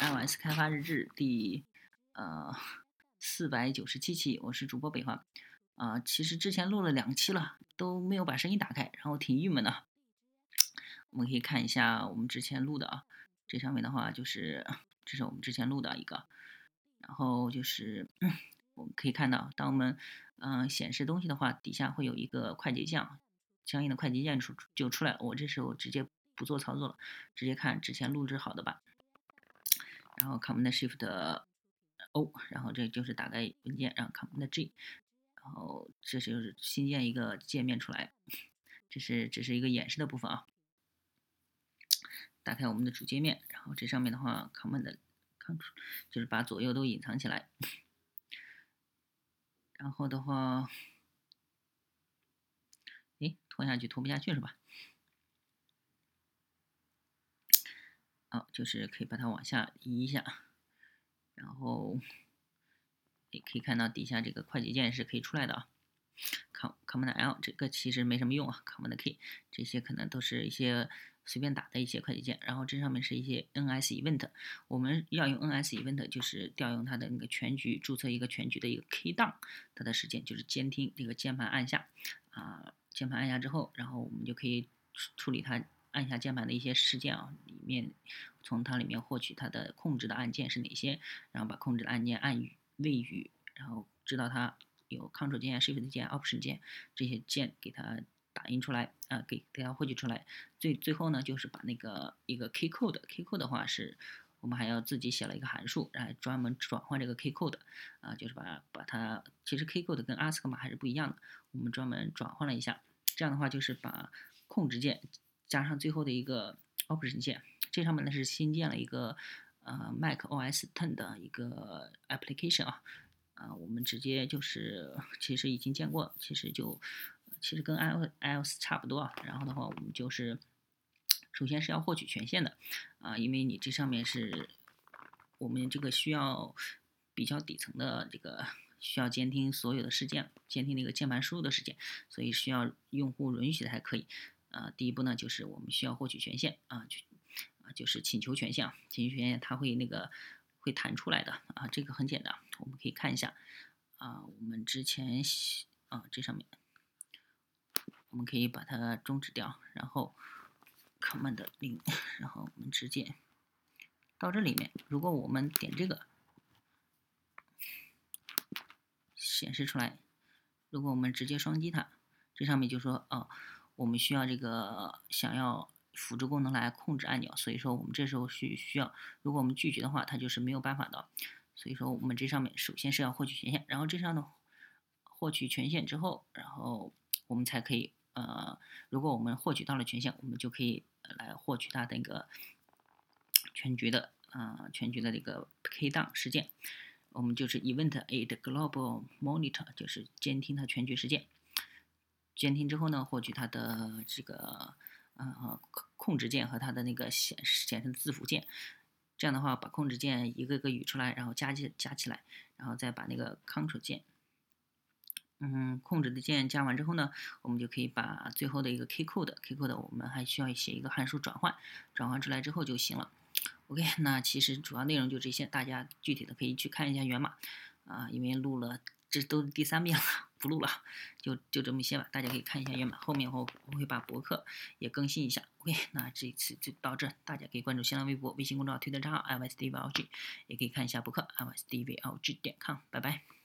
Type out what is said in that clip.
iOS 开发日志第呃四百九十七期，我是主播北华。啊，其实之前录了两期了，都没有把声音打开，然后挺郁闷的。我们可以看一下我们之前录的啊，这上面的话就是这是我们之前录的一个，然后就是嗯我们可以看到，当我们嗯显示东西的话，底下会有一个快捷键，相应的快捷键出就出来了。我这时候直接不做操作了，直接看之前录制好的吧。然后 Command Shift O，然后这就是打开文件，然后 Command G，然后这就是新建一个界面出来。这是这是一个演示的部分啊。打开我们的主界面，然后这上面的话，Command Control 就是把左右都隐藏起来。然后的话，哎，拖下去拖不下去是吧？好，就是可以把它往下移一下，然后也可以看到底下这个快捷键是可以出来的啊。Com Command L 这个其实没什么用啊，Command K 这些可能都是一些随便打的一些快捷键。然后这上面是一些 NS Event，我们要用 NS Event 就是调用它的那个全局，注册一个全局的一个 Key Down，它的时间就是监听这个键盘按下啊，键盘按下之后，然后我们就可以处理它。按下键盘的一些事件啊，里面从它里面获取它的控制的按键是哪些，然后把控制的按键按语位语，然后知道它有 Ctrl 键、Shift 键、Option 键这些键给它打印出来啊，给给它获取出来。最最后呢，就是把那个一个 Key Code，Key Code 的话是我们还要自己写了一个函数来专门转换这个 Key Code 啊，就是把把它其实 Key Code 跟 ASC 码还是不一样的，我们专门转换了一下，这样的话就是把控制键。加上最后的一个 Option 键，这上面呢是新建了一个呃 Mac OS Ten 的一个 application 啊，啊，我们直接就是其实已经见过，其实就其实跟 iOS 差不多啊。然后的话，我们就是首先是要获取权限的啊，因为你这上面是我们这个需要比较底层的这个需要监听所有的事件，监听那个键盘输入的事件，所以需要用户允许才可以。啊，第一步呢，就是我们需要获取权限啊，就啊，就是请求权限，请求权限它会那个会弹出来的啊，这个很简单，我们可以看一下啊，我们之前啊这上面，我们可以把它终止掉，然后 Command 零，然后我们直接到这里面，如果我们点这个显示出来，如果我们直接双击它，这上面就说哦。我们需要这个想要辅助功能来控制按钮，所以说我们这时候需需要，如果我们拒绝的话，它就是没有办法的。所以说我们这上面首先是要获取权限，然后这上呢获取权限之后，然后我们才可以呃，如果我们获取到了权限，我们就可以来获取它的那个全局的啊全局的这个 K down 事件，我们就是 Event a d Global Monitor，就是监听它全局事件。监听之后呢，获取它的这个呃控制键和它的那个显示显示字符键，这样的话把控制键一个个语出来，然后加起加起来，然后再把那个 Ctrl 键，嗯，控制的键加完之后呢，我们就可以把最后的一个 Key Code，Key Code 我们还需要写一个函数转换，转换出来之后就行了。OK，那其实主要内容就这些，大家具体的可以去看一下源码啊，因为录了。这都第三遍了，不录了，就就这么些吧。大家可以看一下原版，后面我我会把博客也更新一下。OK，那这一次就到这，大家可以关注新浪微博、微信公众号、推特账号 i s d v l g 也可以看一下博客 i s d v l g 点 com。拜拜。